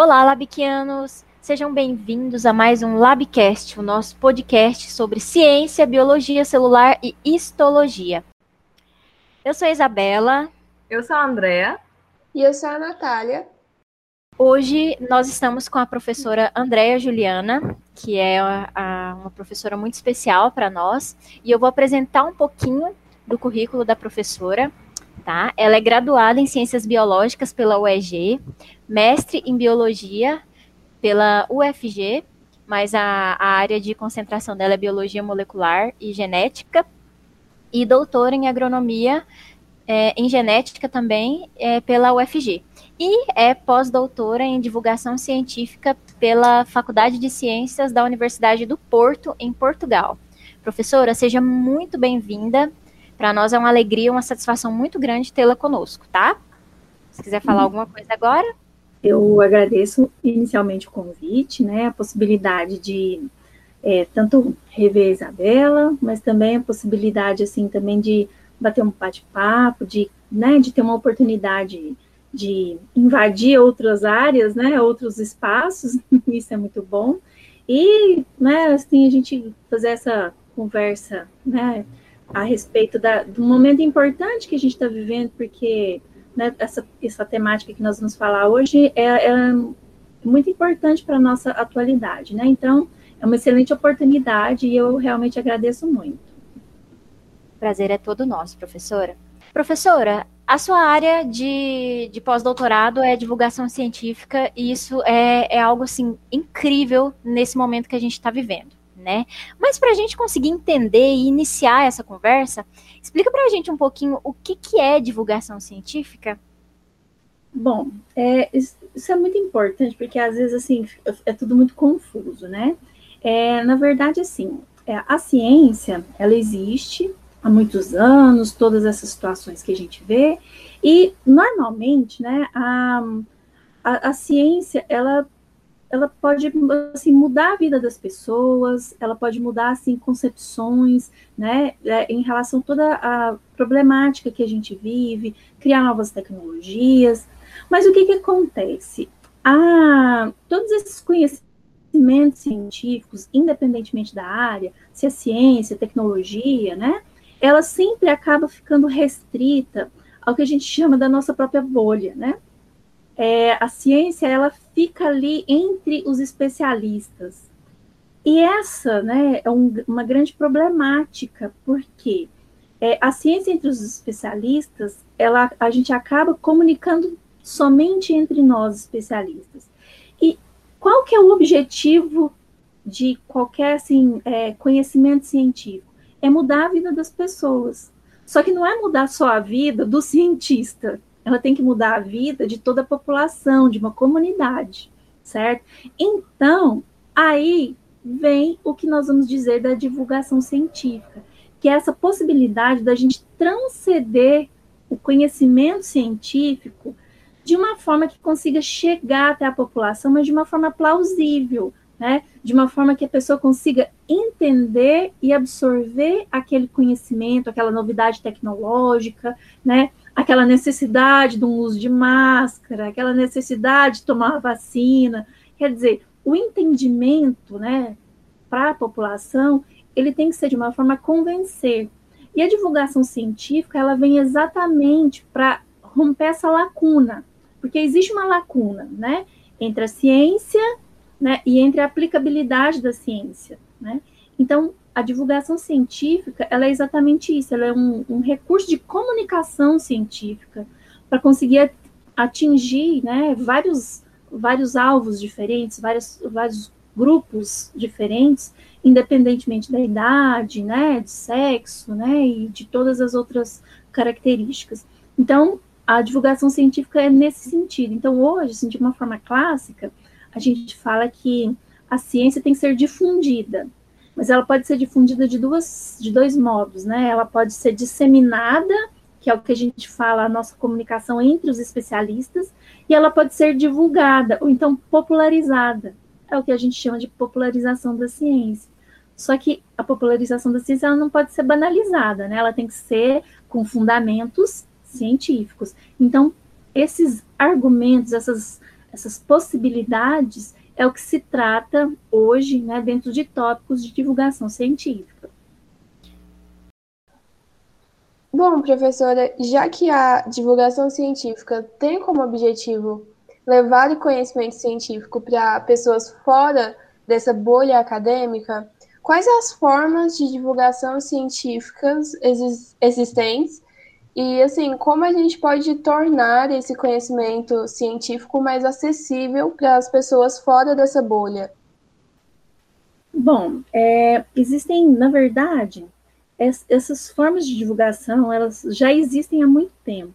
Olá, Labiquianos! Sejam bem-vindos a mais um Labcast, o nosso podcast sobre ciência, biologia celular e histologia. Eu sou a Isabela. Eu sou a Andrea. E eu sou a Natália. Hoje nós estamos com a professora Andrea Juliana, que é a, a, uma professora muito especial para nós, e eu vou apresentar um pouquinho do currículo da professora. Tá? Ela é graduada em Ciências Biológicas pela UEG, mestre em Biologia pela UFG, mas a, a área de concentração dela é Biologia Molecular e Genética, e doutora em Agronomia é, em Genética também é, pela UFG. E é pós-doutora em Divulgação Científica pela Faculdade de Ciências da Universidade do Porto, em Portugal. Professora, seja muito bem-vinda. Para nós é uma alegria, uma satisfação muito grande tê-la conosco, tá? Se quiser falar uhum. alguma coisa agora. Eu agradeço inicialmente o convite, né, a possibilidade de é, tanto rever a Isabela, mas também a possibilidade, assim, também de bater um bate-papo, de, né, de ter uma oportunidade de invadir outras áreas, né, outros espaços, isso é muito bom, e, né, assim, a gente fazer essa conversa, né, a respeito da, do momento importante que a gente está vivendo, porque né, essa, essa temática que nós vamos falar hoje é, é muito importante para a nossa atualidade, né? Então, é uma excelente oportunidade e eu realmente agradeço muito. Prazer é todo nosso, professora. Professora, a sua área de, de pós-doutorado é divulgação científica e isso é, é algo assim incrível nesse momento que a gente está vivendo né? Mas para a gente conseguir entender e iniciar essa conversa, explica para a gente um pouquinho o que, que é divulgação científica. Bom, é, isso é muito importante, porque às vezes, assim, é tudo muito confuso, né? É, na verdade, assim, é, a ciência, ela existe há muitos anos, todas essas situações que a gente vê, e normalmente, né, a, a, a ciência, ela ela pode assim, mudar a vida das pessoas, ela pode mudar assim concepções, né, é, em relação a toda a problemática que a gente vive, criar novas tecnologias. Mas o que que acontece? Ah, todos esses conhecimentos científicos, independentemente da área, se é ciência, tecnologia, né, ela sempre acaba ficando restrita ao que a gente chama da nossa própria bolha, né? é, a ciência ela fica ali entre os especialistas. E essa né, é um, uma grande problemática, porque é, a ciência entre os especialistas, ela, a gente acaba comunicando somente entre nós especialistas. E qual que é o objetivo de qualquer assim, é, conhecimento científico? É mudar a vida das pessoas. Só que não é mudar só a vida do cientista, ela tem que mudar a vida de toda a população, de uma comunidade, certo? Então, aí vem o que nós vamos dizer da divulgação científica, que é essa possibilidade da gente transcender o conhecimento científico de uma forma que consiga chegar até a população, mas de uma forma plausível, né? De uma forma que a pessoa consiga entender e absorver aquele conhecimento, aquela novidade tecnológica, né? Aquela necessidade do uso de máscara, aquela necessidade de tomar vacina. Quer dizer, o entendimento, né, para a população, ele tem que ser de uma forma convencer. E a divulgação científica, ela vem exatamente para romper essa lacuna, porque existe uma lacuna, né, entre a ciência, né, e entre a aplicabilidade da ciência, né? Então, a divulgação científica ela é exatamente isso, ela é um, um recurso de comunicação científica para conseguir atingir né, vários, vários alvos diferentes, vários, vários grupos diferentes, independentemente da idade, né, de sexo, né, e de todas as outras características. Então, a divulgação científica é nesse sentido. Então, hoje, assim, de uma forma clássica, a gente fala que a ciência tem que ser difundida, mas ela pode ser difundida de, duas, de dois modos, né? Ela pode ser disseminada, que é o que a gente fala, a nossa comunicação entre os especialistas, e ela pode ser divulgada, ou então popularizada, é o que a gente chama de popularização da ciência. Só que a popularização da ciência ela não pode ser banalizada, né? Ela tem que ser com fundamentos científicos. Então, esses argumentos, essas essas possibilidades é o que se trata hoje, né, dentro de tópicos de divulgação científica. Bom, professora, já que a divulgação científica tem como objetivo levar o conhecimento científico para pessoas fora dessa bolha acadêmica, quais as formas de divulgação científicas existentes e, assim, como a gente pode tornar esse conhecimento científico mais acessível para as pessoas fora dessa bolha? Bom, é, existem, na verdade, essas formas de divulgação, elas já existem há muito tempo.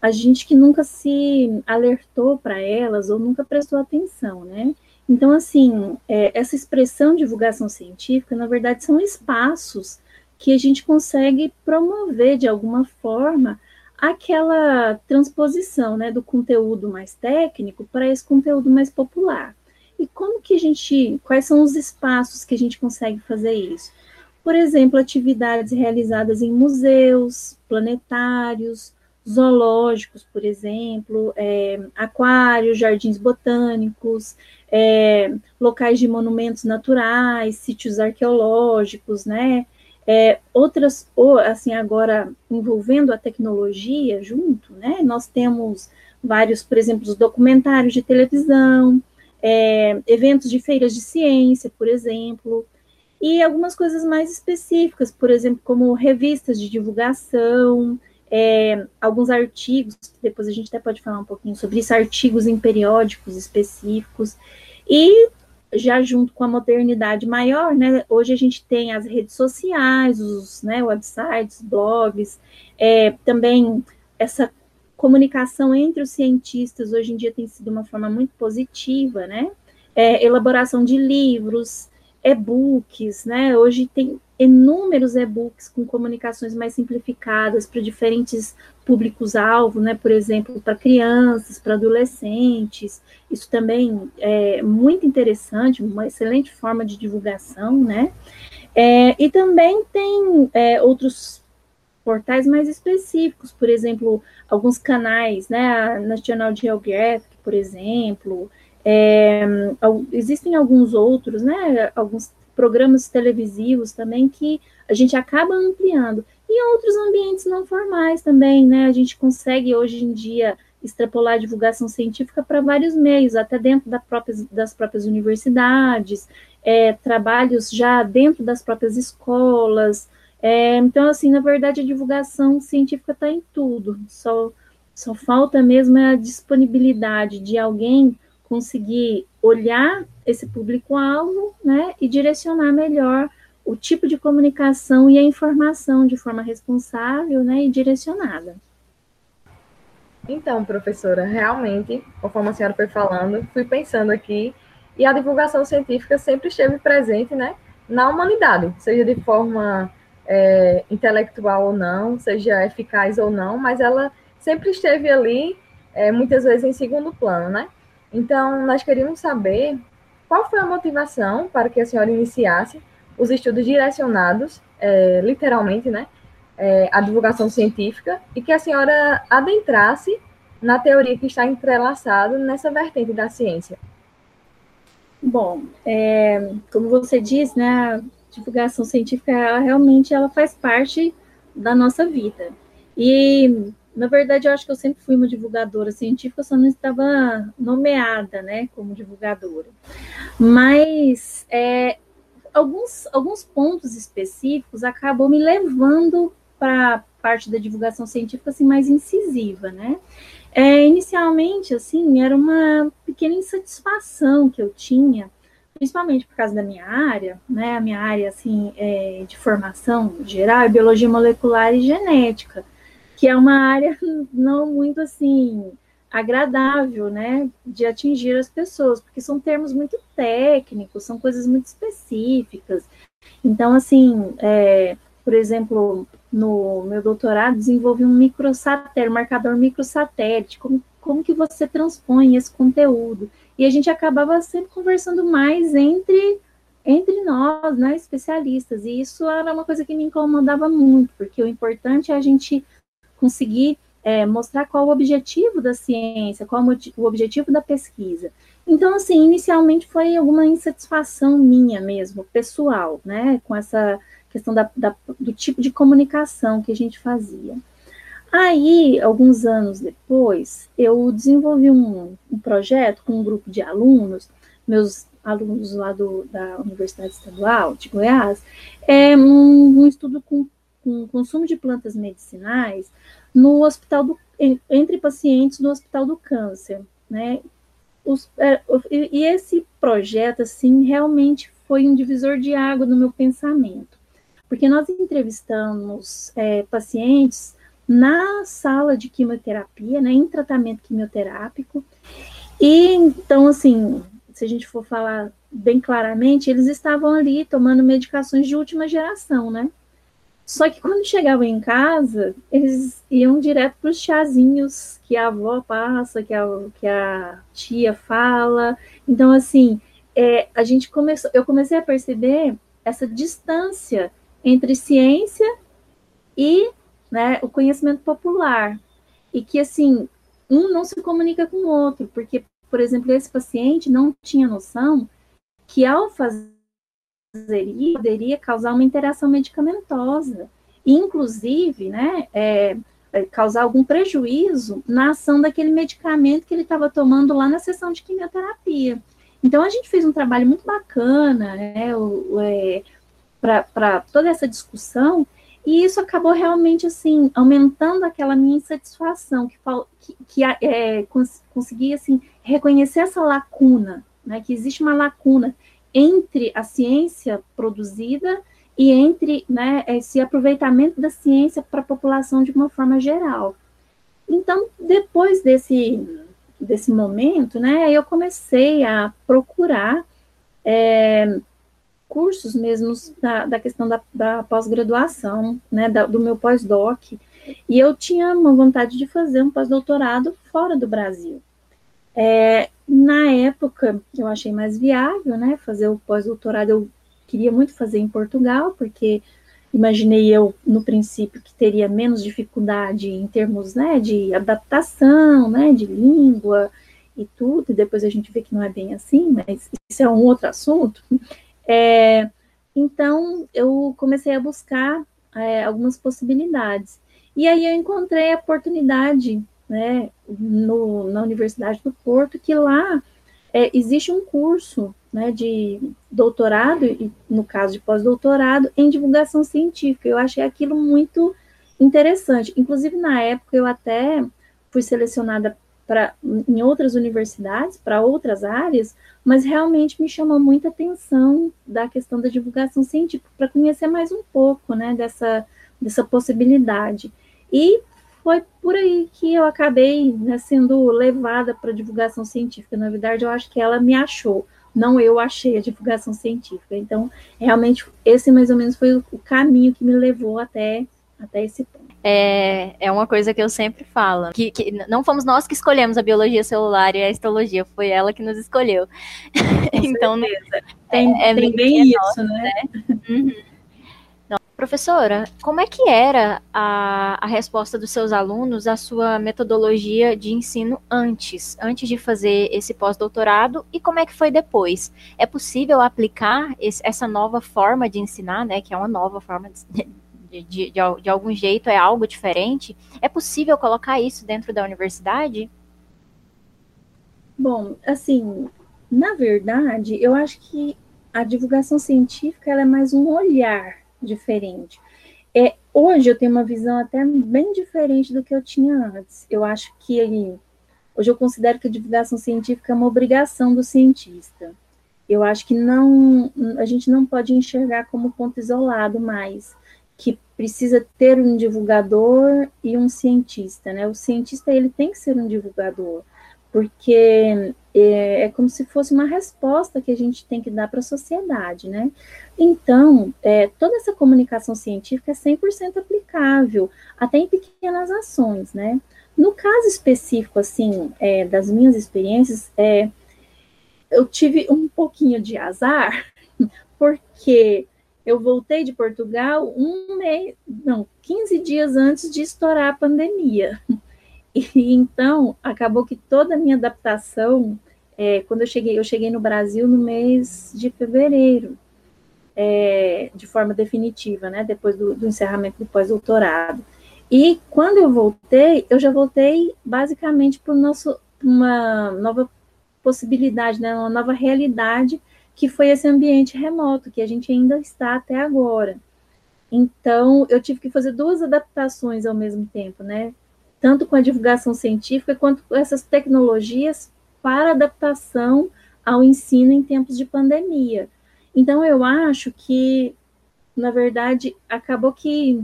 A gente que nunca se alertou para elas ou nunca prestou atenção, né? Então, assim, é, essa expressão divulgação científica, na verdade, são espaços que a gente consegue promover de alguma forma aquela transposição, né, do conteúdo mais técnico para esse conteúdo mais popular. E como que a gente, quais são os espaços que a gente consegue fazer isso? Por exemplo, atividades realizadas em museus, planetários, zoológicos, por exemplo, é, aquários, jardins botânicos, é, locais de monumentos naturais, sítios arqueológicos, né? É, outras, ou assim, agora envolvendo a tecnologia junto, né? Nós temos vários, por exemplo, os documentários de televisão, é, eventos de feiras de ciência, por exemplo, e algumas coisas mais específicas, por exemplo, como revistas de divulgação, é, alguns artigos, depois a gente até pode falar um pouquinho sobre isso, artigos em periódicos específicos, e já junto com a modernidade maior, né, hoje a gente tem as redes sociais, os né, websites, blogs, é, também essa comunicação entre os cientistas hoje em dia tem sido uma forma muito positiva, né, é, elaboração de livros, e-books, né? Hoje tem inúmeros e-books com comunicações mais simplificadas para diferentes públicos-alvo, né? Por exemplo, para crianças, para adolescentes. Isso também é muito interessante, uma excelente forma de divulgação, né? É, e também tem é, outros portais mais específicos, por exemplo, alguns canais, né? A National Geographic, por exemplo, é, existem alguns outros, né, alguns programas televisivos também que a gente acaba ampliando. E outros ambientes não formais também, né? A gente consegue hoje em dia extrapolar a divulgação científica para vários meios, até dentro da própria, das próprias universidades, é, trabalhos já dentro das próprias escolas. É, então, assim, na verdade, a divulgação científica está em tudo. Só, só falta mesmo a disponibilidade de alguém conseguir olhar esse público-alvo, né, e direcionar melhor o tipo de comunicação e a informação de forma responsável, né, e direcionada. Então, professora, realmente, conforme a senhora foi falando, fui pensando aqui, e a divulgação científica sempre esteve presente, né, na humanidade, seja de forma é, intelectual ou não, seja eficaz ou não, mas ela sempre esteve ali, é, muitas vezes em segundo plano, né? Então, nós queríamos saber qual foi a motivação para que a senhora iniciasse os estudos direcionados, é, literalmente, né, é, à divulgação científica, e que a senhora adentrasse na teoria que está entrelaçada nessa vertente da ciência. Bom, é, como você diz, né, a divulgação científica ela, realmente ela faz parte da nossa vida. E na verdade, eu acho que eu sempre fui uma divulgadora científica, só não estava nomeada, né, como divulgadora. Mas é, alguns, alguns pontos específicos acabam me levando para a parte da divulgação científica assim, mais incisiva, né? É, inicialmente, assim, era uma pequena insatisfação que eu tinha, principalmente por causa da minha área, né? A minha área, assim, é, de formação geral é biologia molecular e genética que é uma área não muito assim agradável, né, de atingir as pessoas, porque são termos muito técnicos, são coisas muito específicas. Então, assim, é, por exemplo, no meu doutorado, desenvolvi um microsatélite, marcador microsatélite, como, como que você transpõe esse conteúdo? E a gente acabava sempre conversando mais entre entre nós, né, especialistas, e isso era uma coisa que me incomodava muito, porque o importante é a gente conseguir é, mostrar qual o objetivo da ciência, qual o objetivo da pesquisa. Então, assim, inicialmente foi alguma insatisfação minha mesmo, pessoal, né, com essa questão da, da, do tipo de comunicação que a gente fazia. Aí, alguns anos depois, eu desenvolvi um, um projeto com um grupo de alunos, meus alunos lá do, da Universidade Estadual de Goiás, é um, um estudo com, com consumo de plantas medicinais no hospital do, entre pacientes do Hospital do Câncer, né? Os, é, e esse projeto, assim, realmente foi um divisor de água no meu pensamento, porque nós entrevistamos é, pacientes na sala de quimioterapia, né, em tratamento quimioterápico, e então, assim, se a gente for falar bem claramente, eles estavam ali tomando medicações de última geração, né? Só que quando chegavam em casa, eles iam direto para os chazinhos que a avó passa, que a, que a tia fala. Então, assim, é, a gente começou, eu comecei a perceber essa distância entre ciência e né, o conhecimento popular. E que, assim, um não se comunica com o outro, porque por exemplo, esse paciente não tinha noção que ao fazer isso poderia causar uma interação medicamentosa, inclusive, né, é, é, causar algum prejuízo na ação daquele medicamento que ele estava tomando lá na sessão de quimioterapia. Então, a gente fez um trabalho muito bacana, né, é, para toda essa discussão, e isso acabou realmente, assim, aumentando aquela minha insatisfação, que, que, que é, cons, conseguia, assim, reconhecer essa lacuna, né, que existe uma lacuna entre a ciência produzida e entre né, esse aproveitamento da ciência para a população de uma forma geral. Então, depois desse, desse momento, né, eu comecei a procurar é, cursos mesmo da, da questão da, da pós-graduação, né, do meu pós-doc, e eu tinha uma vontade de fazer um pós-doutorado fora do Brasil. É, na época, eu achei mais viável, né, fazer o pós-doutorado, eu queria muito fazer em Portugal, porque imaginei eu, no princípio, que teria menos dificuldade em termos, né, de adaptação, né, de língua e tudo, e depois a gente vê que não é bem assim, mas isso é um outro assunto. É, então, eu comecei a buscar é, algumas possibilidades. E aí eu encontrei a oportunidade né, no, na Universidade do Porto, que lá é, existe um curso né, de doutorado, e no caso de pós-doutorado, em divulgação científica. Eu achei aquilo muito interessante. Inclusive, na época, eu até fui selecionada para em outras universidades, para outras áreas, mas realmente me chamou muita atenção da questão da divulgação científica, para conhecer mais um pouco né, dessa, dessa possibilidade. E foi por aí que eu acabei né, sendo levada para a divulgação científica. Na verdade, eu acho que ela me achou, não eu achei a divulgação científica. Então, realmente, esse mais ou menos foi o caminho que me levou até, até esse ponto é, é uma coisa que eu sempre falo. Que, que não fomos nós que escolhemos a biologia celular e a histologia, foi ela que nos escolheu. então, tem, é, é tem bem isso, nossa, né? né? Uhum. Professora, como é que era a, a resposta dos seus alunos à sua metodologia de ensino antes, antes de fazer esse pós-doutorado, e como é que foi depois? É possível aplicar esse, essa nova forma de ensinar, né, que é uma nova forma de, de, de, de algum jeito é algo diferente, é possível colocar isso dentro da universidade? Bom, assim, na verdade, eu acho que a divulgação científica é mais um olhar diferente. É, hoje eu tenho uma visão até bem diferente do que eu tinha antes. Eu acho que hoje eu considero que a divulgação científica é uma obrigação do cientista. Eu acho que não a gente não pode enxergar como ponto isolado mais que precisa ter um divulgador e um cientista, né? O cientista ele tem que ser um divulgador, porque é, é como se fosse uma resposta que a gente tem que dar para a sociedade, né? Então, é, toda essa comunicação científica é 100% aplicável, até em pequenas ações, né? No caso específico, assim, é, das minhas experiências, é, eu tive um pouquinho de azar, porque eu voltei de Portugal um mês, não, 15 dias antes de estourar a pandemia. E então acabou que toda a minha adaptação, é, quando eu cheguei, eu cheguei no Brasil no mês de fevereiro, é, de forma definitiva, né? Depois do, do encerramento do pós-doutorado. E quando eu voltei, eu já voltei basicamente para uma nova possibilidade, né, uma nova realidade que foi esse ambiente remoto, que a gente ainda está até agora. Então, eu tive que fazer duas adaptações ao mesmo tempo, né? Tanto com a divulgação científica quanto com essas tecnologias para adaptação ao ensino em tempos de pandemia. Então, eu acho que, na verdade, acabou que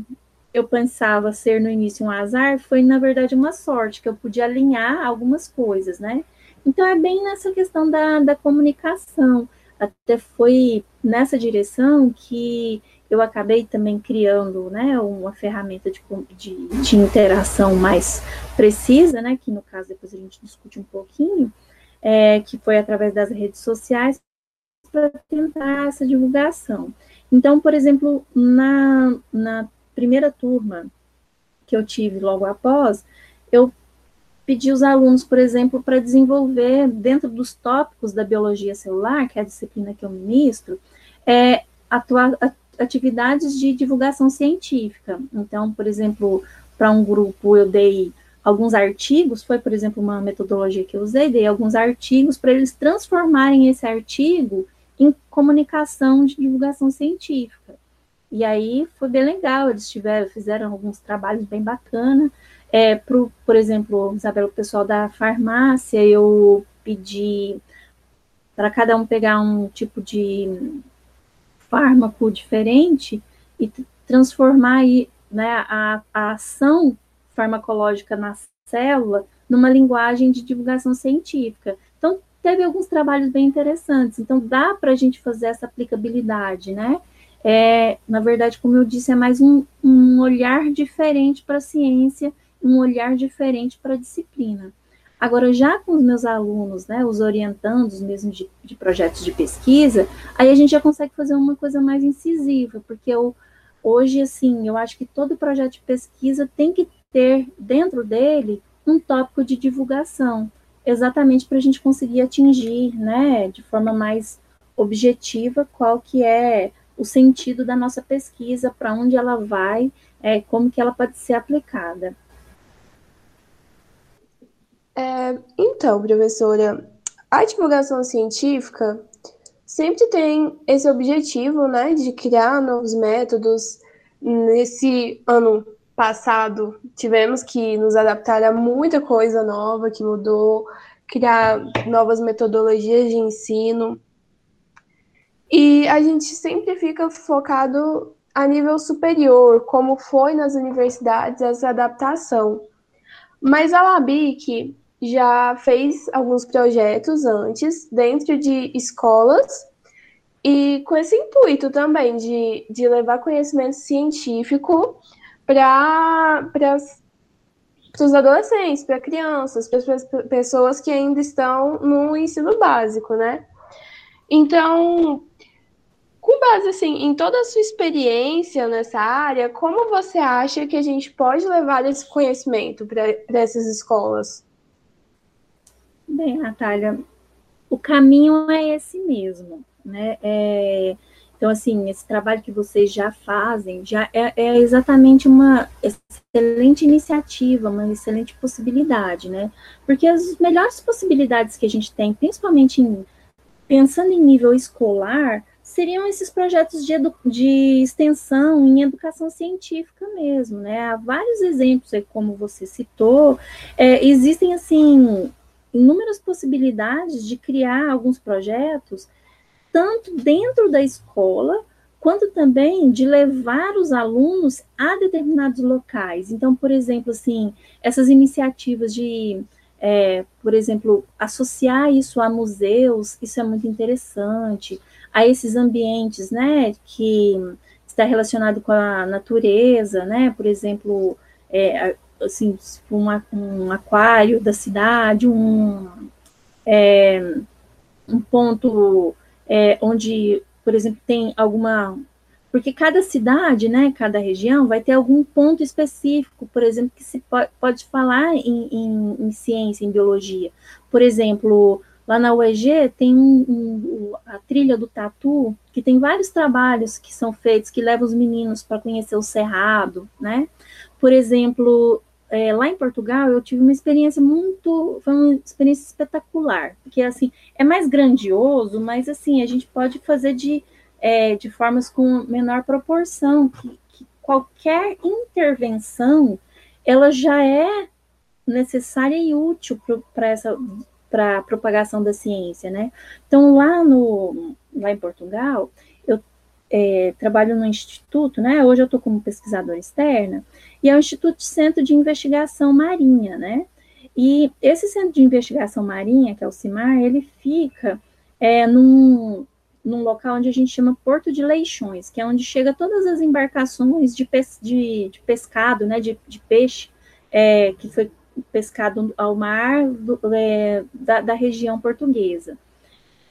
eu pensava ser no início um azar, foi na verdade uma sorte, que eu podia alinhar algumas coisas, né? Então é bem nessa questão da, da comunicação. Até foi nessa direção que eu acabei também criando né, uma ferramenta de, de, de, interação mais precisa, né, que no caso depois a gente discute um pouquinho, é, que foi através das redes sociais, para tentar essa divulgação. Então, por exemplo, na, na primeira turma que eu tive logo após, eu pedi os alunos, por exemplo, para desenvolver, dentro dos tópicos da biologia celular, que é a disciplina que eu ministro, é, atua, atividades de divulgação científica. Então, por exemplo, para um grupo eu dei alguns artigos, foi, por exemplo, uma metodologia que eu usei, dei alguns artigos para eles transformarem esse artigo em comunicação de divulgação científica. E aí foi bem legal, eles tiveram, fizeram alguns trabalhos bem bacanas. É, pro, por exemplo, Isabela, o pessoal da farmácia, eu pedi para cada um pegar um tipo de fármaco diferente e transformar aí, né, a, a ação farmacológica na célula numa linguagem de divulgação científica. Então, teve alguns trabalhos bem interessantes. Então, dá para a gente fazer essa aplicabilidade, né? é, na verdade, como eu disse, é mais um, um olhar diferente para a ciência, um olhar diferente para a disciplina. Agora, já com os meus alunos, né, os orientandos mesmo de, de, projetos de pesquisa, aí a gente já consegue fazer uma coisa mais incisiva, porque eu, hoje, assim, eu acho que todo projeto de pesquisa tem que ter dentro dele um tópico de divulgação, exatamente para a gente conseguir atingir, né, de forma mais objetiva, qual que é o sentido da nossa pesquisa, para onde ela vai, é, como que ela pode ser aplicada. É, então, professora, a divulgação científica sempre tem esse objetivo, né, de criar novos métodos. Nesse ano passado, tivemos que nos adaptar a muita coisa nova que mudou, criar novas metodologias de ensino. E a gente sempre fica focado a nível superior, como foi nas universidades essa adaptação. Mas a Labic já fez alguns projetos antes, dentro de escolas, e com esse intuito também de, de levar conhecimento científico para os adolescentes, para crianças, para as pessoas que ainda estão no ensino básico, né? Então, com base assim em toda a sua experiência nessa área, como você acha que a gente pode levar esse conhecimento para essas escolas? Bem, Natália, o caminho é esse mesmo, né? É, então, assim, esse trabalho que vocês já fazem já é, é, exatamente uma excelente iniciativa, uma excelente possibilidade, né? Porque as melhores possibilidades que a gente tem, principalmente em, pensando em nível escolar, seriam esses projetos de, de extensão em educação científica mesmo, né? Há vários exemplos como você citou, é, existem, assim, inúmeras possibilidades de criar alguns projetos, tanto dentro da escola, quanto também de levar os alunos a determinados locais. Então, por exemplo, assim, essas iniciativas de, é, por exemplo, associar isso a museus, isso é muito interessante a esses ambientes, né, que está relacionado com a natureza, né, por exemplo, é, assim, um, um, aquário da cidade, um, é, um ponto é, onde, por exemplo, tem alguma porque cada cidade, né, cada região vai ter algum ponto específico, por exemplo, que se pode, pode falar em, em, em ciência, em biologia. Por exemplo, lá na UEG tem um, um, a trilha do Tatu, que tem vários trabalhos que são feitos, que levam os meninos para conhecer o cerrado, né? Por exemplo, é, lá em Portugal eu tive uma experiência muito, foi uma experiência espetacular, porque assim, é mais grandioso, mas assim, a gente pode fazer de é, de formas com menor proporção, que, que qualquer intervenção ela já é necessária e útil para essa para propagação da ciência, né? Então lá no lá em Portugal é, trabalho no instituto, né? Hoje eu estou como pesquisadora externa e é o Instituto Centro de Investigação Marinha, né? E esse Centro de Investigação Marinha, que é o CIMAR, ele fica é, num, num local onde a gente chama Porto de Leixões, que é onde chega todas as embarcações de, pes, de, de pescado, né, de, de peixe, é, que foi pescado ao mar do, é, da, da, região portuguesa.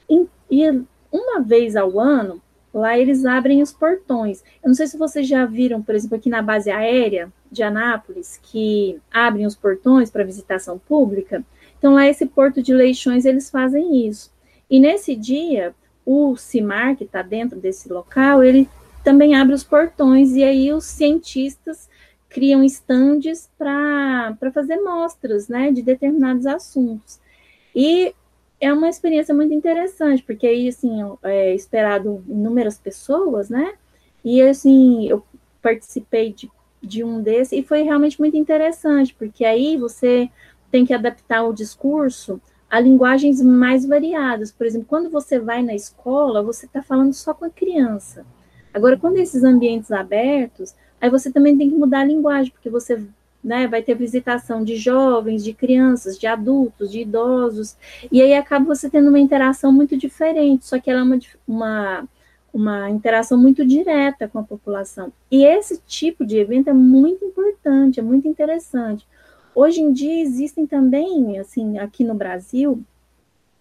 E, e, uma vez ao ano, lá eles abrem os portões. Eu não sei se vocês já viram, por exemplo, aqui na base aérea de Anápolis, que abrem os portões para visitação pública. Então, lá esse Porto de Leixões, eles fazem isso. E nesse dia, o CIMAR, que está dentro desse local, ele também abre os portões e aí os cientistas criam estandes para fazer mostras né, de determinados assuntos. E é uma experiência muito interessante, porque aí, assim, é esperado inúmeras pessoas, né? E, assim, eu participei de, de um desses e foi realmente muito interessante, porque aí você tem que adaptar o discurso a linguagens mais variadas. Por exemplo, quando você vai na escola, você está falando só com a criança. Agora, quando esses ambientes abertos, aí você também tem que mudar a linguagem, porque você né, vai ter visitação de jovens, de crianças, de adultos, de idosos, e aí acaba você tendo uma interação muito diferente, só que ela é uma, uma, uma interação muito direta com a população. E esse tipo de evento é muito importante, é muito interessante, Hoje em dia existem também, assim, aqui no Brasil,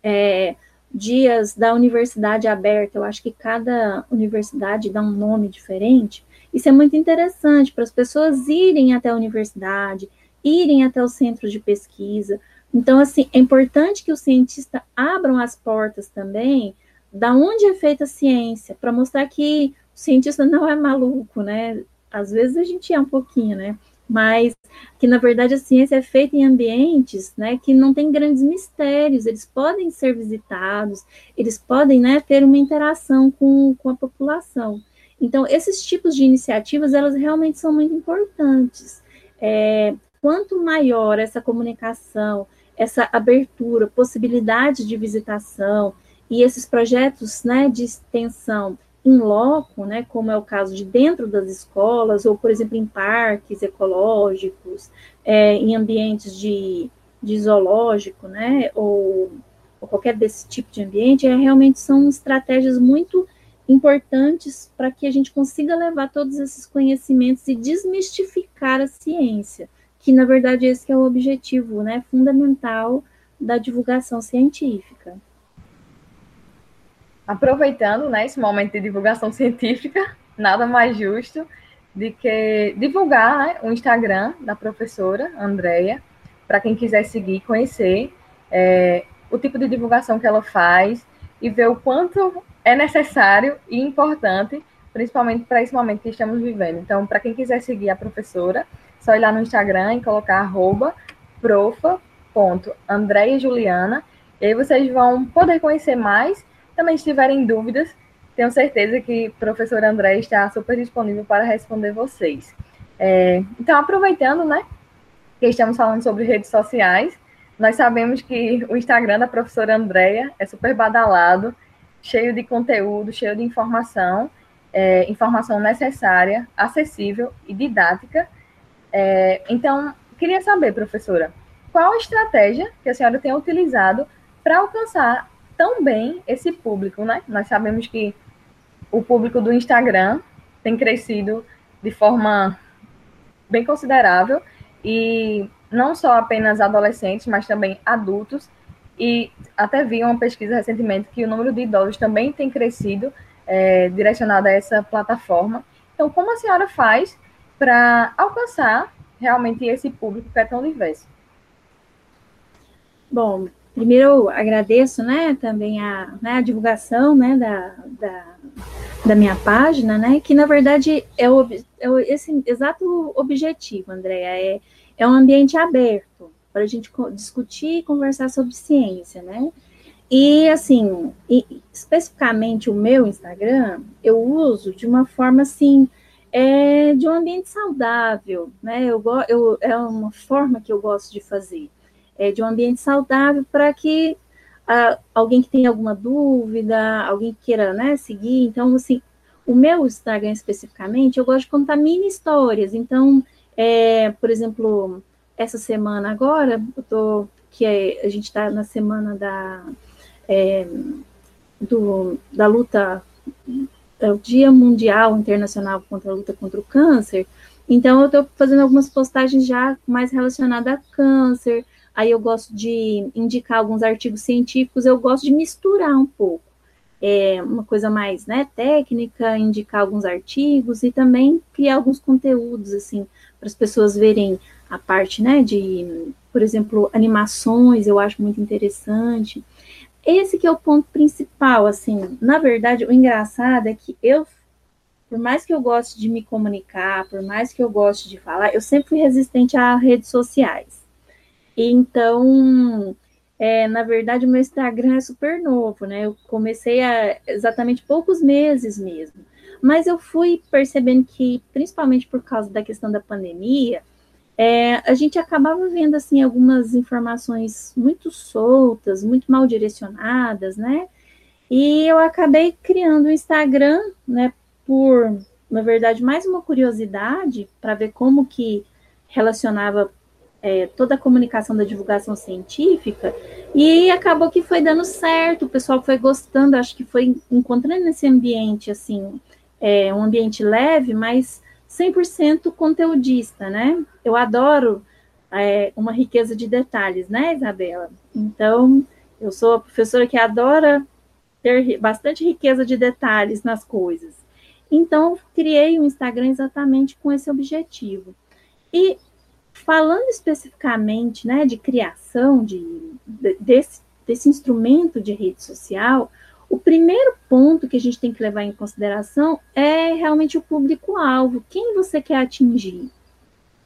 é, dias da universidade aberta. Eu acho que cada universidade dá um nome diferente. Isso é muito interessante para as pessoas irem até a universidade, irem até os centros de pesquisa. Então, assim, é importante que os cientistas abram as portas também da onde é feita a ciência, para mostrar que o cientista não é maluco, né? Às vezes a gente é um pouquinho, né? mas que na verdade a ciência é feita em ambientes né, que não tem grandes mistérios, eles podem ser visitados, eles podem né, ter uma interação com, com a população. Então, esses tipos de iniciativas, elas realmente são muito importantes. É, quanto maior essa comunicação, essa abertura, possibilidade de visitação e esses projetos né, de extensão em loco, né, como é o caso de dentro das escolas, ou, por exemplo, em parques ecológicos, é, em ambientes de, de zoológico, né, ou, ou, qualquer desse tipo de ambiente, é, realmente são estratégias muito importantes para que a gente consiga levar todos esses conhecimentos e desmistificar a ciência, que, na verdade, esse é o objetivo né, fundamental da divulgação científica. Aproveitando né, esse momento de divulgação científica, nada mais justo de que divulgar né, o Instagram da professora Andrea, para quem quiser seguir, conhecer é, o tipo de divulgação que ela faz e ver o quanto é necessário e importante, principalmente para esse momento que estamos vivendo. Então, para quem quiser seguir a professora, só ir lá no Instagram e colocar arroba profa.andreajuliana, e aí vocês vão poder conhecer mais também se tiverem dúvidas, tenho certeza que o professor André está super disponível para responder vocês. É, então, aproveitando, né, que estamos falando sobre redes sociais, nós sabemos que o Instagram da professora Andréia é super badalado, cheio de conteúdo, cheio de informação, é, informação necessária, acessível e didática. É, então, queria saber, professora, qual a estratégia que a senhora tem utilizado para alcançar tão bem esse público, né? Nós sabemos que o público do Instagram tem crescido de forma bem considerável e não só apenas adolescentes, mas também adultos. E até vi uma pesquisa recentemente que o número de idosos também tem crescido é, direcionada a essa plataforma. Então, como a senhora faz para alcançar realmente esse público que é tão diverso? Bom, primeiro eu agradeço, né, também a, né, a divulgação, né, da, da, da, minha página, né, que na verdade é, o, é esse exato objetivo, Andréa, é, é um ambiente aberto para a gente discutir e conversar sobre ciência, né, e assim, e, especificamente o meu Instagram, eu uso de uma forma assim, é, de um ambiente saudável, né? Eu, eu, é uma forma que eu gosto de fazer é, de um ambiente saudável para que alguém que tenha alguma dúvida, alguém que queira né, seguir. Então, assim, o meu Instagram especificamente, eu gosto de contar mini histórias. Então, é, por exemplo, essa semana agora, tô, que é, a gente está na semana da, é, do, da luta, é o Dia Mundial Internacional contra a Luta contra o Câncer. Então, eu estou fazendo algumas postagens já mais relacionadas a câncer, aí eu gosto de indicar alguns artigos científicos, eu gosto de misturar um pouco. É uma coisa mais né, técnica, indicar alguns artigos e também criar alguns conteúdos, assim, para as pessoas verem a parte, né, de, por exemplo, animações, eu acho muito interessante. Esse que é o ponto principal, assim, na verdade, o engraçado é que eu, por mais que eu goste de me comunicar, por mais que eu goste de falar, eu sempre fui resistente a redes sociais. Então, é, na verdade, o meu Instagram é super novo, né? Eu comecei há exatamente poucos meses mesmo. Mas eu fui percebendo que, principalmente por causa da questão da pandemia, é, a gente acabava vendo assim algumas informações muito soltas, muito mal direcionadas, né? E eu acabei criando o Instagram, né, por, na verdade, mais uma curiosidade para ver como que relacionava é, toda a comunicação da divulgação científica, e acabou que foi dando certo, o pessoal foi gostando, acho que foi encontrando esse ambiente, assim, é, um ambiente leve, mas 100% conteudista, né? Eu adoro é, uma riqueza de detalhes, né, Isabela? Então, eu sou a professora que adora ter bastante riqueza de detalhes nas coisas. Então, criei um Instagram exatamente com esse objetivo. E Falando especificamente né, de criação de, de, desse, desse instrumento de rede social, o primeiro ponto que a gente tem que levar em consideração é realmente o público-alvo, quem você quer atingir.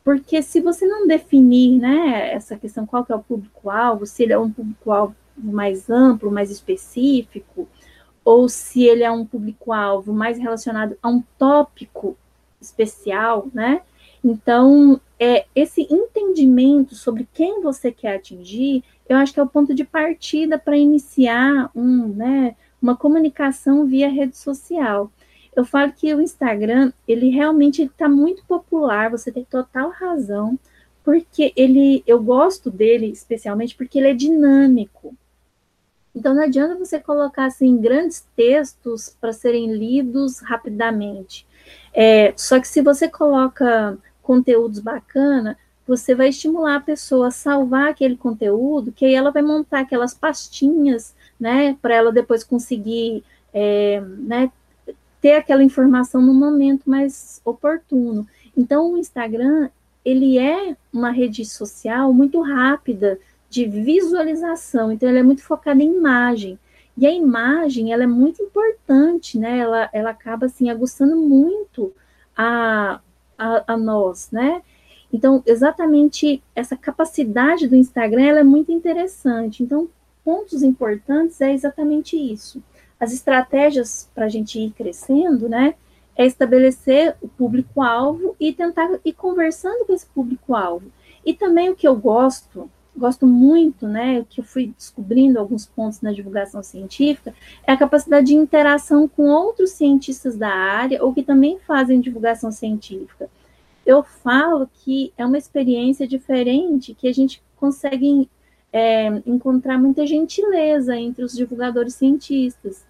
Porque se você não definir né, essa questão, qual que é o público-alvo, se ele é um público-alvo mais amplo, mais específico, ou se ele é um público-alvo mais relacionado a um tópico especial, né? Então, é, esse entendimento sobre quem você quer atingir, eu acho que é o ponto de partida para iniciar um, né, uma comunicação via rede social. Eu falo que o Instagram, ele realmente está muito popular, você tem total razão, porque ele, eu gosto dele especialmente porque ele é dinâmico. Então não adianta você colocar assim grandes textos para serem lidos rapidamente. É, só que se você coloca conteúdos bacana, você vai estimular a pessoa a salvar aquele conteúdo, que aí ela vai montar aquelas pastinhas, né, para ela depois conseguir, é, né, ter aquela informação no momento mais oportuno. Então, o Instagram, ele é uma rede social muito rápida de visualização, então ele é muito focado em imagem. E a imagem, ela é muito importante, né, ela, ela acaba, assim, aguçando muito a, a, a nós, né? Então, exatamente essa capacidade do Instagram é muito interessante. Então, pontos importantes é exatamente isso. As estratégias para a gente ir crescendo, né? É estabelecer o público-alvo e tentar ir conversando com esse público-alvo. E também o que eu gosto, gosto muito, né? Que eu fui descobrindo alguns pontos na divulgação científica, é a capacidade de interação com outros cientistas da área ou que também fazem divulgação científica eu falo que é uma experiência diferente que a gente consegue é, encontrar muita gentileza entre os divulgadores cientistas.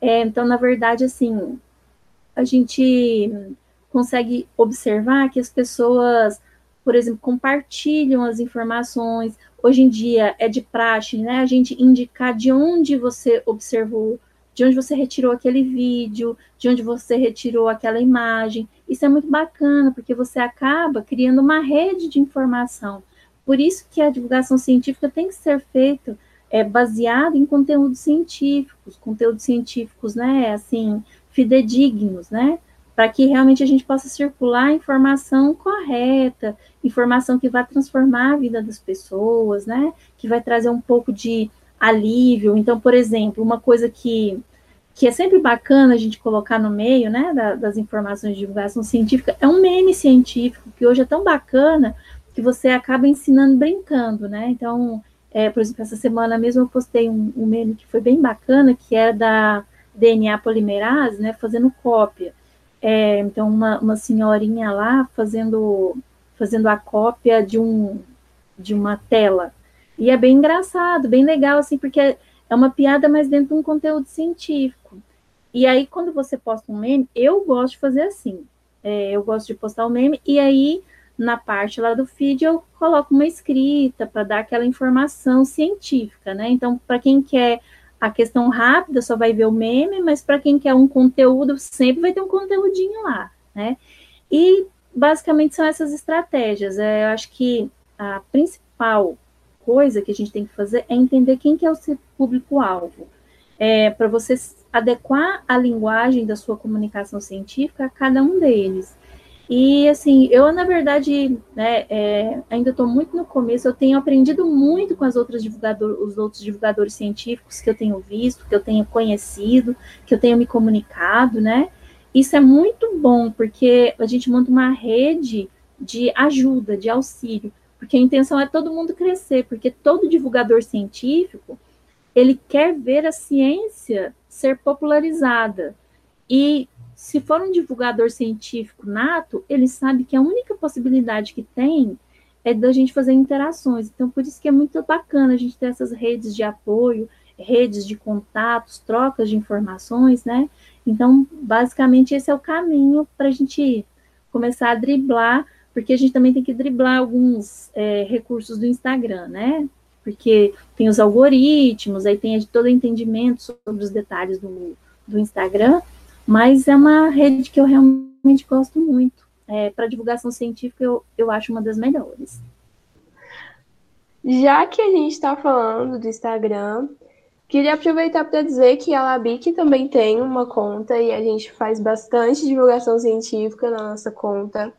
É, então, na verdade, assim, a gente consegue observar que as pessoas, por exemplo, compartilham as informações. Hoje em dia é de praxe, né? A gente indicar de onde você observou de onde você retirou aquele vídeo, de onde você retirou aquela imagem. Isso é muito bacana, porque você acaba criando uma rede de informação. Por isso que a divulgação científica tem que ser feita é, baseada em conteúdos científicos, conteúdos científicos, né, assim, fidedignos, né, para que realmente a gente possa circular informação correta, informação que vai transformar a vida das pessoas, né, que vai trazer um pouco de alívio. Então, por exemplo, uma coisa que, que é sempre bacana a gente colocar no meio, né, da, das informações de divulgação científica, é um meme científico, que hoje é tão bacana que você acaba ensinando brincando, né, então, é, por exemplo, essa semana mesmo eu postei um, um meme que foi bem bacana, que é da DNA polimerase, né, fazendo cópia. É, então, uma, uma senhorinha lá fazendo, fazendo a cópia de, um, de uma tela. E é bem engraçado, bem legal, assim, porque é, é uma piada, mas dentro de um conteúdo científico. E aí, quando você posta um meme, eu gosto de fazer assim. É, eu gosto de postar o um meme, e aí, na parte lá do feed, eu coloco uma escrita para dar aquela informação científica, né? Então, para quem quer a questão rápida só vai ver o meme, mas para quem quer um conteúdo, sempre vai ter um conteúdinho lá, né? E basicamente são essas estratégias. É, eu acho que a principal coisa que a gente tem que fazer é entender quem que é o seu público-alvo. É, para você adequar a linguagem da sua comunicação científica a cada um deles. E assim, eu na verdade, né, é, ainda estou muito no começo. Eu tenho aprendido muito com as outras divulgador, os outros divulgadores científicos que eu tenho visto, que eu tenho conhecido, que eu tenho me comunicado, né? Isso é muito bom porque a gente monta uma rede de ajuda, de auxílio, porque a intenção é todo mundo crescer, porque todo divulgador científico ele quer ver a ciência ser popularizada. E se for um divulgador científico nato, ele sabe que a única possibilidade que tem é da gente fazer interações. Então, por isso que é muito bacana a gente ter essas redes de apoio, redes de contatos, trocas de informações, né? Então, basicamente, esse é o caminho para a gente começar a driblar, porque a gente também tem que driblar alguns é, recursos do Instagram, né? Porque tem os algoritmos, aí tem todo o entendimento sobre os detalhes do, do Instagram, mas é uma rede que eu realmente gosto muito. É, Para divulgação científica, eu, eu acho uma das melhores. Já que a gente está falando do Instagram, queria aproveitar para dizer que a Labic também tem uma conta e a gente faz bastante divulgação científica na nossa conta.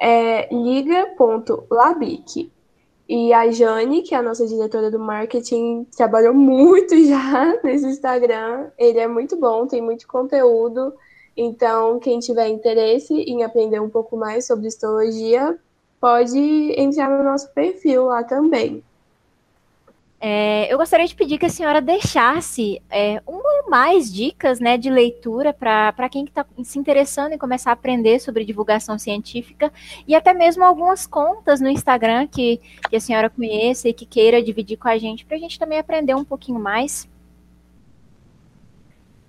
É liga.labic. E a Jane, que é a nossa diretora do marketing, trabalhou muito já nesse Instagram. Ele é muito bom, tem muito conteúdo. Então, quem tiver interesse em aprender um pouco mais sobre histologia, pode entrar no nosso perfil lá também. É, eu gostaria de pedir que a senhora deixasse é, ou mais dicas né, de leitura para quem está se interessando em começar a aprender sobre divulgação científica e até mesmo algumas contas no Instagram que, que a senhora conheça e que queira dividir com a gente, para a gente também aprender um pouquinho mais.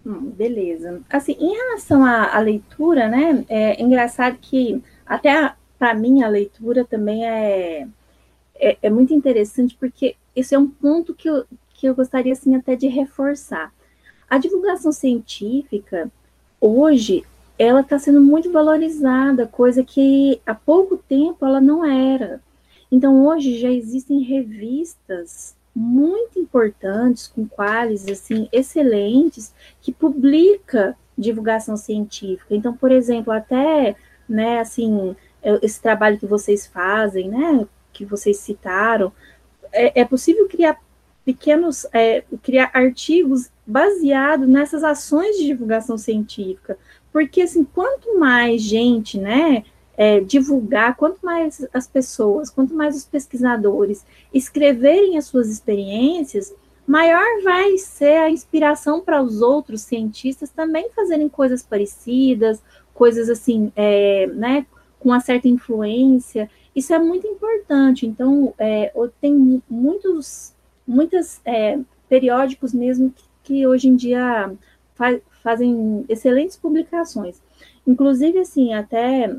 Hum, beleza. Assim, em relação à, à leitura, né, é engraçado que até para mim a leitura também é, é, é muito interessante porque esse é um ponto que eu, que eu gostaria, assim, até de reforçar. A divulgação científica, hoje, ela está sendo muito valorizada, coisa que há pouco tempo ela não era. Então, hoje já existem revistas muito importantes, com quais, assim, excelentes, que publica divulgação científica. Então, por exemplo, até, né, assim, esse trabalho que vocês fazem, né, que vocês citaram, é, é possível criar pequenos, é, criar artigos baseados nessas ações de divulgação científica, porque assim, quanto mais gente, né, é, divulgar, quanto mais as pessoas, quanto mais os pesquisadores escreverem as suas experiências, maior vai ser a inspiração para os outros cientistas também fazerem coisas parecidas, coisas assim, é, né, com uma certa influência. Isso é muito importante. Então, é, tem muitos muitos é, periódicos mesmo que, que, hoje em dia fa fazem excelentes publicações. Inclusive, assim, até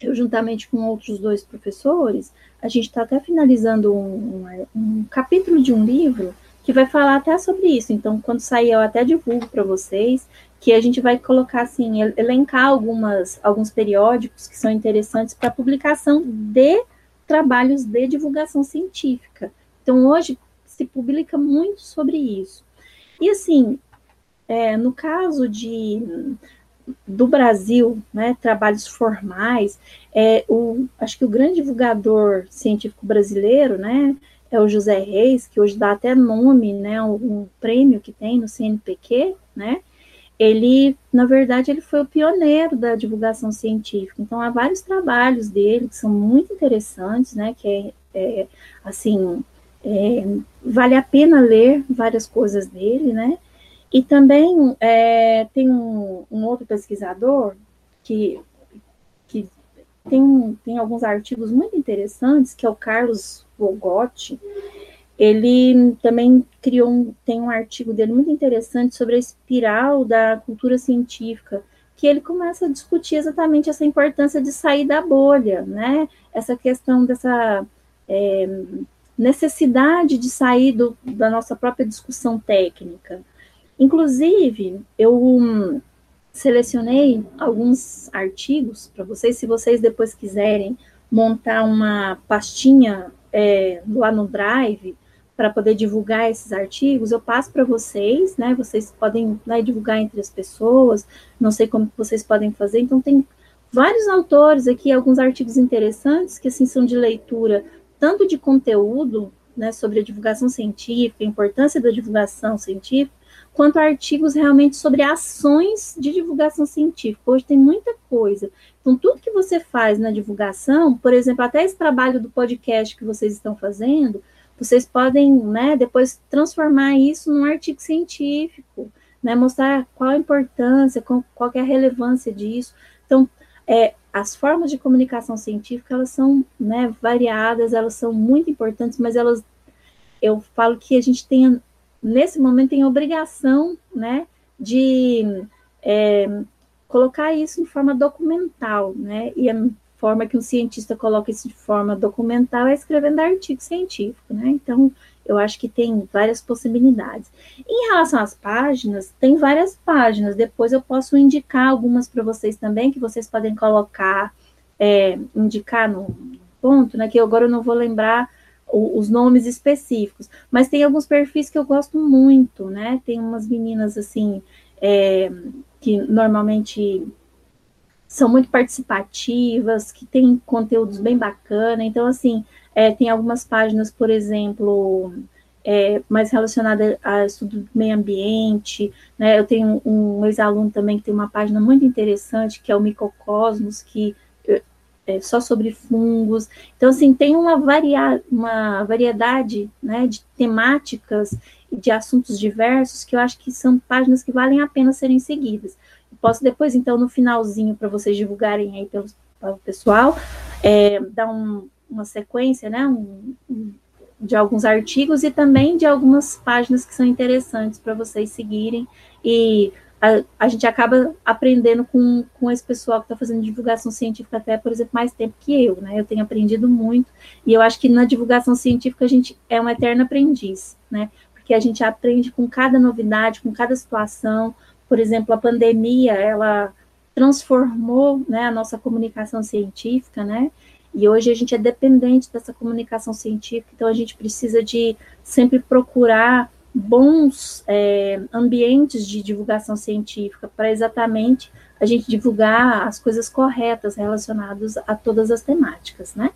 eu juntamente com outros dois professores, a gente está até finalizando um, um, um, capítulo de um livro que vai falar até sobre isso. Então, quando sair, eu até divulgo para vocês que a gente vai colocar assim, elencar algumas, alguns periódicos que são interessantes para publicação de trabalhos de divulgação científica. Então, hoje se publica muito sobre isso. E assim, é, no caso de do Brasil, né, trabalhos formais, é, o, acho que o grande divulgador científico brasileiro, né, é o José Reis, que hoje dá até nome, né, um, prêmio que tem no CNPq, né, ele, na verdade, ele foi o pioneiro da divulgação científica. Então, há vários trabalhos dele que são muito interessantes, né? Que é, é assim, é, vale a pena ler várias coisas dele, né? E também é, tem um, um, outro pesquisador que, que tem, tem alguns artigos muito interessantes, que é o Carlos Vogotti, ele também criou um, tem um artigo dele muito interessante sobre a espiral da cultura científica, que ele começa a discutir exatamente essa importância de sair da bolha, né? Essa questão dessa é, necessidade de sair do, da nossa própria discussão técnica. Inclusive, eu hum, selecionei alguns artigos para vocês, se vocês depois quiserem montar uma pastinha é, lá no Drive, para poder divulgar esses artigos, eu passo para vocês, né? Vocês podem né, divulgar entre as pessoas, não sei como vocês podem fazer. Então, tem vários autores aqui, alguns artigos interessantes, que assim são de leitura, tanto de conteúdo, né, sobre a divulgação científica, a importância da divulgação científica, quanto artigos realmente sobre ações de divulgação científica. Hoje tem muita coisa. Então, tudo que você faz na divulgação, por exemplo, até esse trabalho do podcast que vocês estão fazendo, vocês podem, né, depois transformar isso num artigo científico, né, mostrar qual a importância, qual, qual é a relevância disso. Então, é, as formas de comunicação científica, elas são, né, variadas, elas são muito importantes, mas elas, eu falo que a gente tem, nesse momento, tem obrigação, né, de é, colocar isso em forma documental, né, e a forma que um cientista coloca isso de forma documental é escrevendo artigo científico, né? Então, eu acho que tem várias possibilidades. Em relação às páginas, tem várias páginas. Depois eu posso indicar algumas para vocês também, que vocês podem colocar, é, indicar no ponto, né? Que agora eu não vou lembrar o, os nomes específicos, mas tem alguns perfis que eu gosto muito, né? Tem umas meninas assim é, que normalmente são muito participativas, que têm conteúdos bem bacana. Então, assim, é, tem algumas páginas, por exemplo, é, mais relacionada a estudo do meio ambiente, né? Eu tenho um ex-aluno também que tem uma página muito interessante, que é o Micocosmos, que é só sobre fungos. Então, assim, tem uma, varia uma variedade né, de temáticas e de assuntos diversos que eu acho que são páginas que valem a pena serem seguidas. Posso depois, então, no finalzinho, para vocês divulgarem aí pelo, pelo pessoal, é, dar um, uma sequência, né, um, um, de alguns artigos e também de algumas páginas que são interessantes para vocês seguirem e a, a, gente acaba aprendendo com, com esse pessoal que está fazendo divulgação científica até, por exemplo, mais tempo que eu, né? Eu tenho aprendido muito, e eu acho que na divulgação científica a gente é um eterno aprendiz, né? Porque a gente aprende com cada novidade, com cada situação, por exemplo, a pandemia, ela transformou né, a nossa comunicação científica, né? E hoje a gente é dependente dessa comunicação científica, então a gente precisa de sempre procurar bons é, ambientes de divulgação científica para exatamente a gente divulgar as coisas corretas relacionadas a todas as temáticas, né?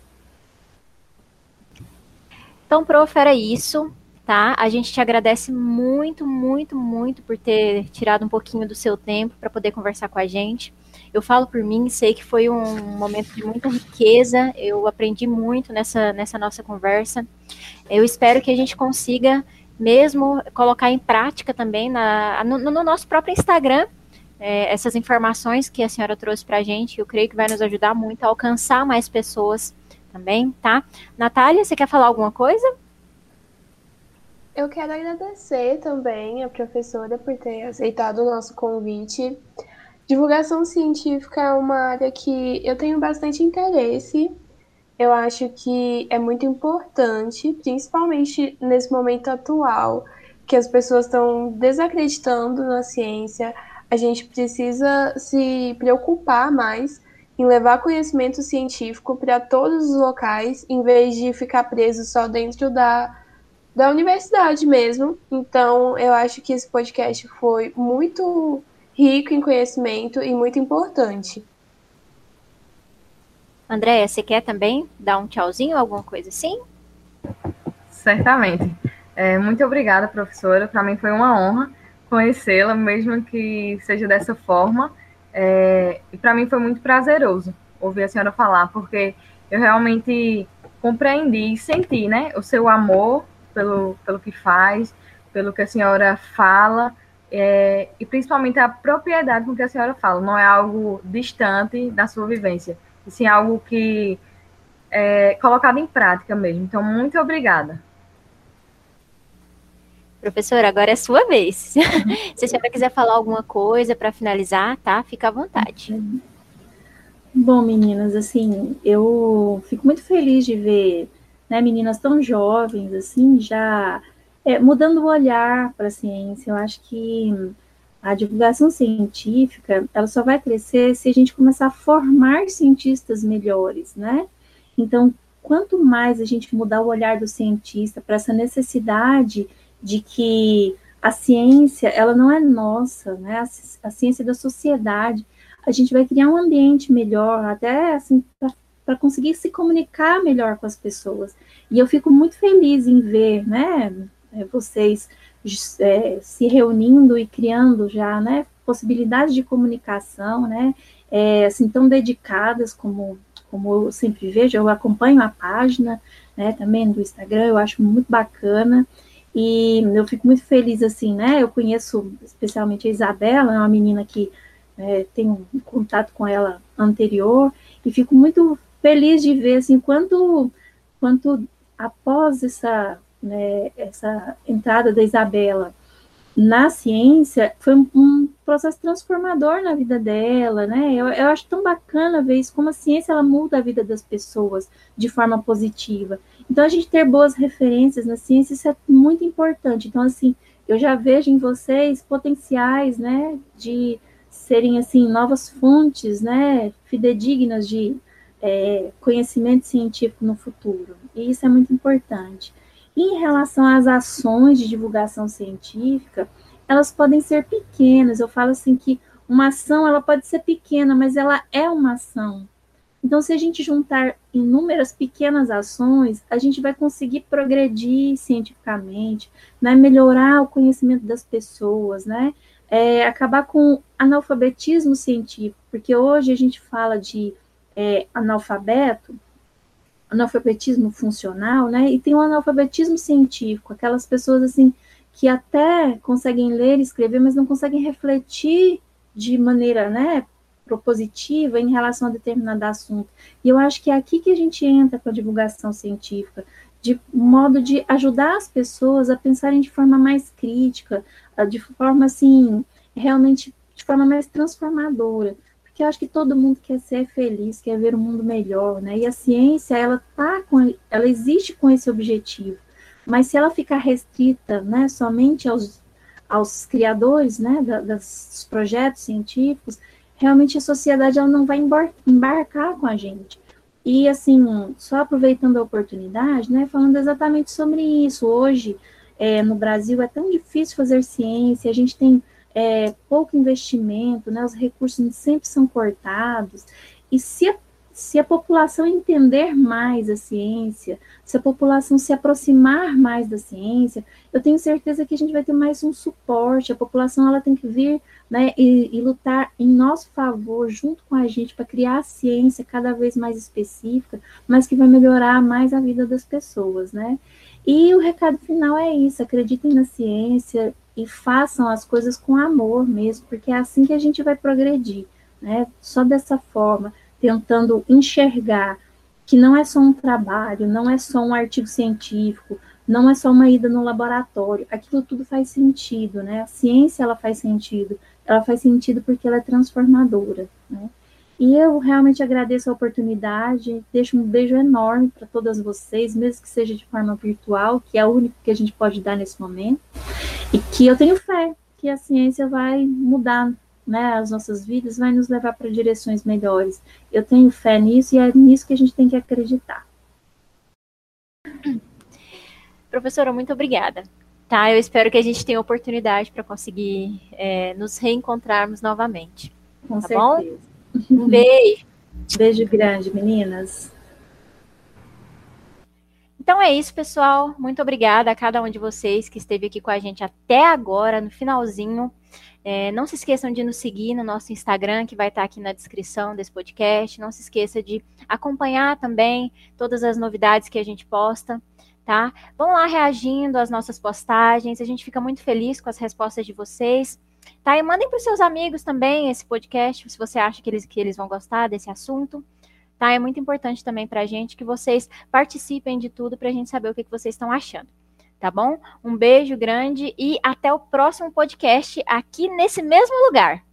Então, prof, era isso tá? A gente te agradece muito, muito, muito por ter tirado um pouquinho do seu tempo para poder conversar com a gente. Eu falo por mim, sei que foi um momento de muita riqueza, eu aprendi muito nessa, nessa nossa conversa. Eu espero que a gente consiga mesmo colocar em prática também na, no, no nosso próprio Instagram é, essas informações que a senhora trouxe para a gente. Eu creio que vai nos ajudar muito a alcançar mais pessoas também, tá? Natália, você quer falar alguma coisa? Eu quero agradecer também a professora por ter aceitado o nosso convite. Divulgação científica é uma área que eu tenho bastante interesse. Eu acho que é muito importante, principalmente nesse momento atual, que as pessoas estão desacreditando na ciência. A gente precisa se preocupar mais em levar conhecimento científico para todos os locais, em vez de ficar preso só dentro da, da universidade mesmo. Então, eu acho que esse podcast foi muito rico em conhecimento e muito importante. Andréia, você quer também dar um tchauzinho, alguma coisa assim? Certamente. É, muito obrigada, professora. Para mim foi uma honra conhecê-la, mesmo que seja dessa forma. É, e para mim foi muito prazeroso ouvir a senhora falar, porque eu realmente compreendi e senti né, o seu amor pelo, pelo que faz, pelo que a senhora fala, é, e principalmente a propriedade com que a senhora fala. Não é algo distante da sua vivência, e sim algo que é colocado em prática mesmo. Então, muito obrigada. Professora, agora é sua vez. Se a senhora quiser falar alguma coisa para finalizar, tá? Fica à vontade. Bom, meninas, assim, eu fico muito feliz de ver né, meninas tão jovens, assim, já é, mudando o olhar para a ciência. Eu acho que a divulgação científica, ela só vai crescer se a gente começar a formar cientistas melhores, né? Então, quanto mais a gente mudar o olhar do cientista para essa necessidade de que a ciência, ela não é nossa, né? A, ciência é da sociedade. A gente vai criar um ambiente melhor, até assim, para conseguir se comunicar melhor com as pessoas. E eu fico muito feliz em ver, né, é, vocês é, se reunindo e criando já, né, possibilidades de comunicação, né, é, assim, tão dedicadas como, como eu sempre vejo, eu acompanho a página, né, também do Instagram, eu acho muito bacana, e eu fico muito feliz, assim, né? Eu conheço especialmente a Isabela, é uma menina que é, tenho um contato com ela anterior, e fico muito feliz de ver, assim, quanto, quanto após essa, né, essa entrada da Isabela na ciência, foi um, um, processo transformador na vida dela, né? Eu, eu acho tão bacana ver isso, como a ciência ela muda a vida das pessoas de forma positiva. Então, a gente ter boas referências na ciência, isso é muito importante. Então, assim, eu já vejo em vocês potenciais, né, de serem, assim, novas fontes, né, fidedignas de é, conhecimento científico no futuro. E isso é muito importante. Em relação às ações de divulgação científica, elas podem ser pequenas. Eu falo assim que uma ação, ela pode ser pequena, mas ela é uma ação. Então, se a gente juntar inúmeras pequenas ações, a gente vai conseguir progredir cientificamente, né, melhorar o conhecimento das pessoas, né, é, acabar com analfabetismo científico, porque hoje a gente fala de é, analfabeto, analfabetismo funcional, né, e tem o analfabetismo científico, aquelas pessoas assim que até conseguem ler e escrever, mas não conseguem refletir de maneira, né, propositiva em relação a determinado assunto. E eu acho que é aqui que a gente entra com a divulgação científica, de modo de ajudar as pessoas a pensarem de forma mais crítica, de forma assim, realmente de forma mais transformadora. Porque eu acho que todo mundo quer ser feliz, quer ver um mundo melhor, né? E a ciência, ela tá com, ela existe com esse objetivo. Mas se ela ficar restrita, né, somente aos, aos criadores, né, da, dos projetos científicos, realmente a sociedade ela não vai embarcar com a gente. E assim, só aproveitando a oportunidade, né, falando exatamente sobre isso. Hoje, é, no Brasil, é tão difícil fazer ciência, a gente tem é, pouco investimento, né, os recursos sempre são cortados. E se a se a população entender mais a ciência, se a população se aproximar mais da ciência, eu tenho certeza que a gente vai ter mais um suporte. A população ela tem que vir né, e, e lutar em nosso favor, junto com a gente, para criar a ciência cada vez mais específica, mas que vai melhorar mais a vida das pessoas, né? E o recado final é isso: acreditem na ciência e façam as coisas com amor mesmo, porque é assim que a gente vai progredir, né? Só dessa forma tentando enxergar que não é só um trabalho, não é só um artigo científico, não é só uma ida no laboratório, aquilo tudo faz sentido, né? A ciência ela faz sentido, ela faz sentido porque ela é transformadora, né? E eu realmente agradeço a oportunidade, deixo um beijo enorme para todas vocês, mesmo que seja de forma virtual, que é o único que a gente pode dar nesse momento, e que eu tenho fé que a ciência vai mudar né, as nossas vidas, vai nos levar para direções melhores. Eu tenho fé nisso e é nisso que a gente tem que acreditar. Professora, muito obrigada. Tá, eu espero que a gente tenha oportunidade para conseguir é, nos reencontrarmos novamente. Com tá certeza. Bom? Um beijo. Beijo grande, meninas. Então é isso, pessoal. Muito obrigada a cada um de vocês que esteve aqui com a gente até agora, no finalzinho. É, não se esqueçam de nos seguir no nosso Instagram, que vai estar aqui na descrição desse podcast. Não se esqueça de acompanhar também todas as novidades que a gente posta tá? Vão lá reagindo às nossas postagens, a gente fica muito feliz com as respostas de vocês, tá? E mandem para os seus amigos também esse podcast, se você acha que eles, que eles vão gostar desse assunto, tá? É muito importante também para a gente que vocês participem de tudo para a gente saber o que, que vocês estão achando, tá bom? Um beijo grande e até o próximo podcast aqui nesse mesmo lugar.